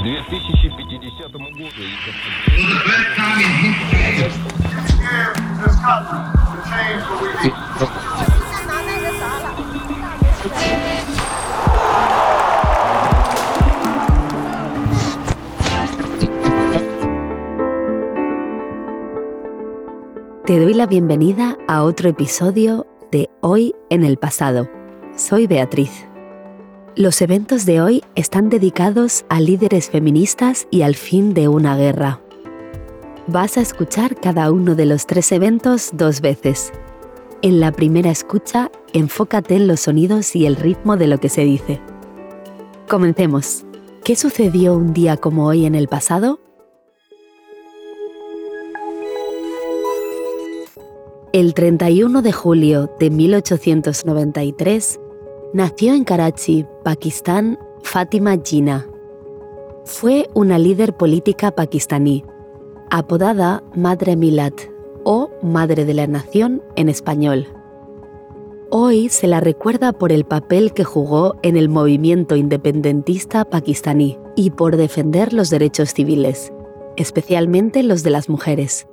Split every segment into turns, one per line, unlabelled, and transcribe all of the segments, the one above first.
К 2050 году...
Te doy la bienvenida a otro episodio de Hoy en el pasado. Soy Beatriz. Los eventos de hoy están dedicados a líderes feministas y al fin de una guerra. Vas a escuchar cada uno de los tres eventos dos veces. En la primera escucha, enfócate en los sonidos y el ritmo de lo que se dice. Comencemos. ¿Qué sucedió un día como hoy en el pasado? El 31 de julio de 1893 nació en Karachi, Pakistán, Fátima Jinnah. Fue una líder política pakistaní, apodada Madre Milad o Madre de la Nación en español. Hoy se la recuerda por el papel que jugó en el movimiento independentista pakistaní y por defender los derechos civiles, especialmente los de las mujeres.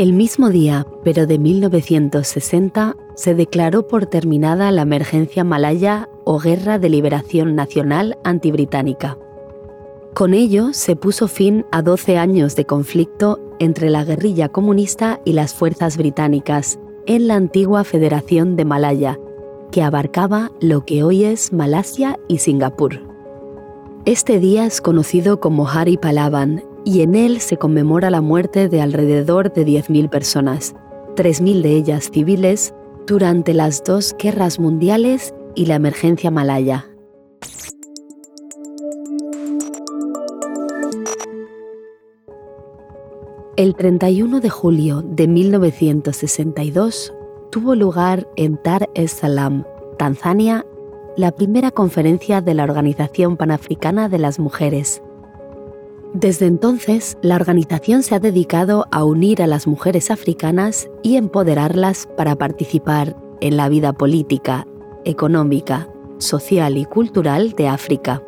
El mismo día, pero de 1960, se declaró por terminada la emergencia malaya o Guerra de Liberación Nacional antibritánica. Con ello se puso fin a 12 años de conflicto entre la guerrilla comunista y las fuerzas británicas en la antigua Federación de Malaya, que abarcaba lo que hoy es Malasia y Singapur. Este día es conocido como Hari Palavan y en él se conmemora la muerte de alrededor de 10.000 personas, 3.000 de ellas civiles, durante las dos guerras mundiales y la emergencia malaya. El 31 de julio de 1962 tuvo lugar en Dar es Salaam, Tanzania, la primera conferencia de la Organización Panafricana de las Mujeres, desde entonces, la organización se ha dedicado a unir a las mujeres africanas y empoderarlas para participar en la vida política, económica, social y cultural de África.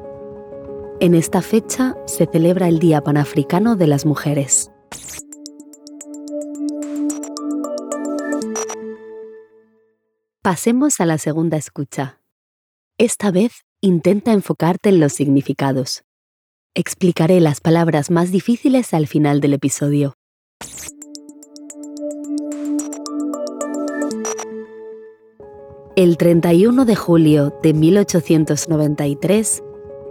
En esta fecha se celebra el Día Panafricano de las Mujeres. Pasemos a la segunda escucha. Esta vez intenta enfocarte en los significados. Explicaré las palabras más difíciles al final del episodio. El 31 de julio de 1893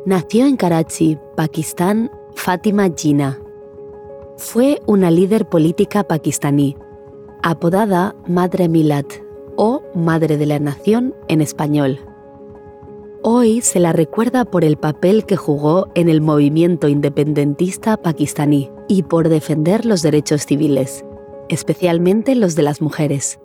nació en Karachi, Pakistán, Fátima Jinnah. Fue una líder política pakistaní, apodada Madre Milad o Madre de la Nación en español. Hoy se la recuerda por el papel que jugó en el movimiento independentista pakistaní y por defender los derechos civiles, especialmente los de las mujeres.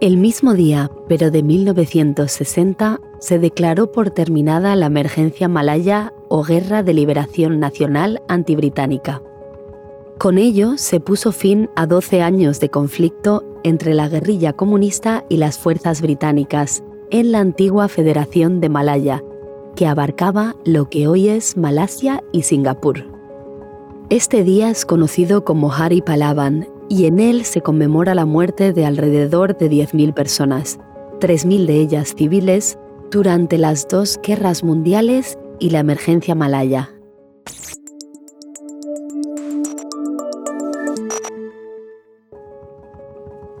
El mismo día, pero de 1960, se declaró por terminada la emergencia malaya o Guerra de Liberación Nacional antibritánica. Con ello se puso fin a 12 años de conflicto entre la guerrilla comunista y las fuerzas británicas en la antigua Federación de Malaya, que abarcaba lo que hoy es Malasia y Singapur. Este día es conocido como Hari Palavan y en él se conmemora la muerte de alrededor de 10.000 personas, 3.000 de ellas civiles, durante las dos guerras mundiales y la emergencia malaya.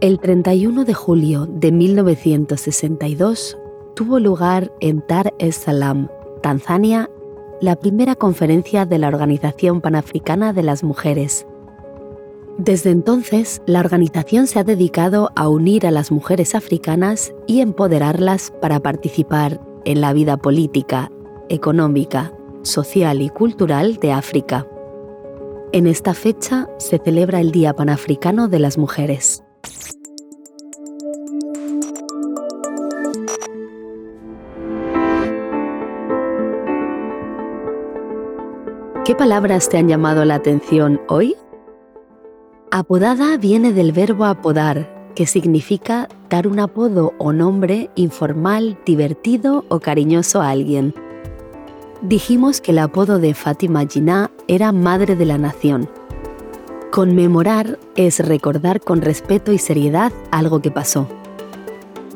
El 31 de julio de 1962 tuvo lugar en Dar es Salaam, Tanzania, la primera conferencia de la Organización Panafricana de las Mujeres. Desde entonces, la organización se ha dedicado a unir a las mujeres africanas y empoderarlas para participar en la vida política, económica, social y cultural de África. En esta fecha se celebra el Día Panafricano de las Mujeres. ¿Qué palabras te han llamado la atención hoy? Apodada viene del verbo apodar, que significa dar un apodo o nombre informal, divertido o cariñoso a alguien. Dijimos que el apodo de Fátima Jinnah era Madre de la Nación. Conmemorar es recordar con respeto y seriedad algo que pasó.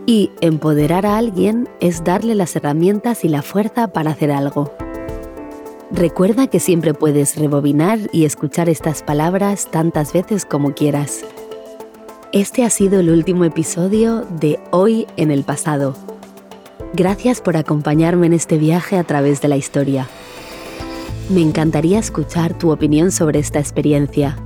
Y empoderar a alguien es darle las herramientas y la fuerza para hacer algo. Recuerda que siempre puedes rebobinar y escuchar estas palabras tantas veces como quieras. Este ha sido el último episodio de Hoy en el pasado. Gracias por acompañarme en este viaje a través de la historia. Me encantaría escuchar tu opinión sobre esta experiencia.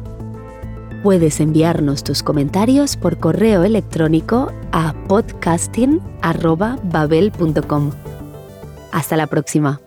Puedes enviarnos tus comentarios por correo electrónico a podcasting.babel.com. Hasta la próxima.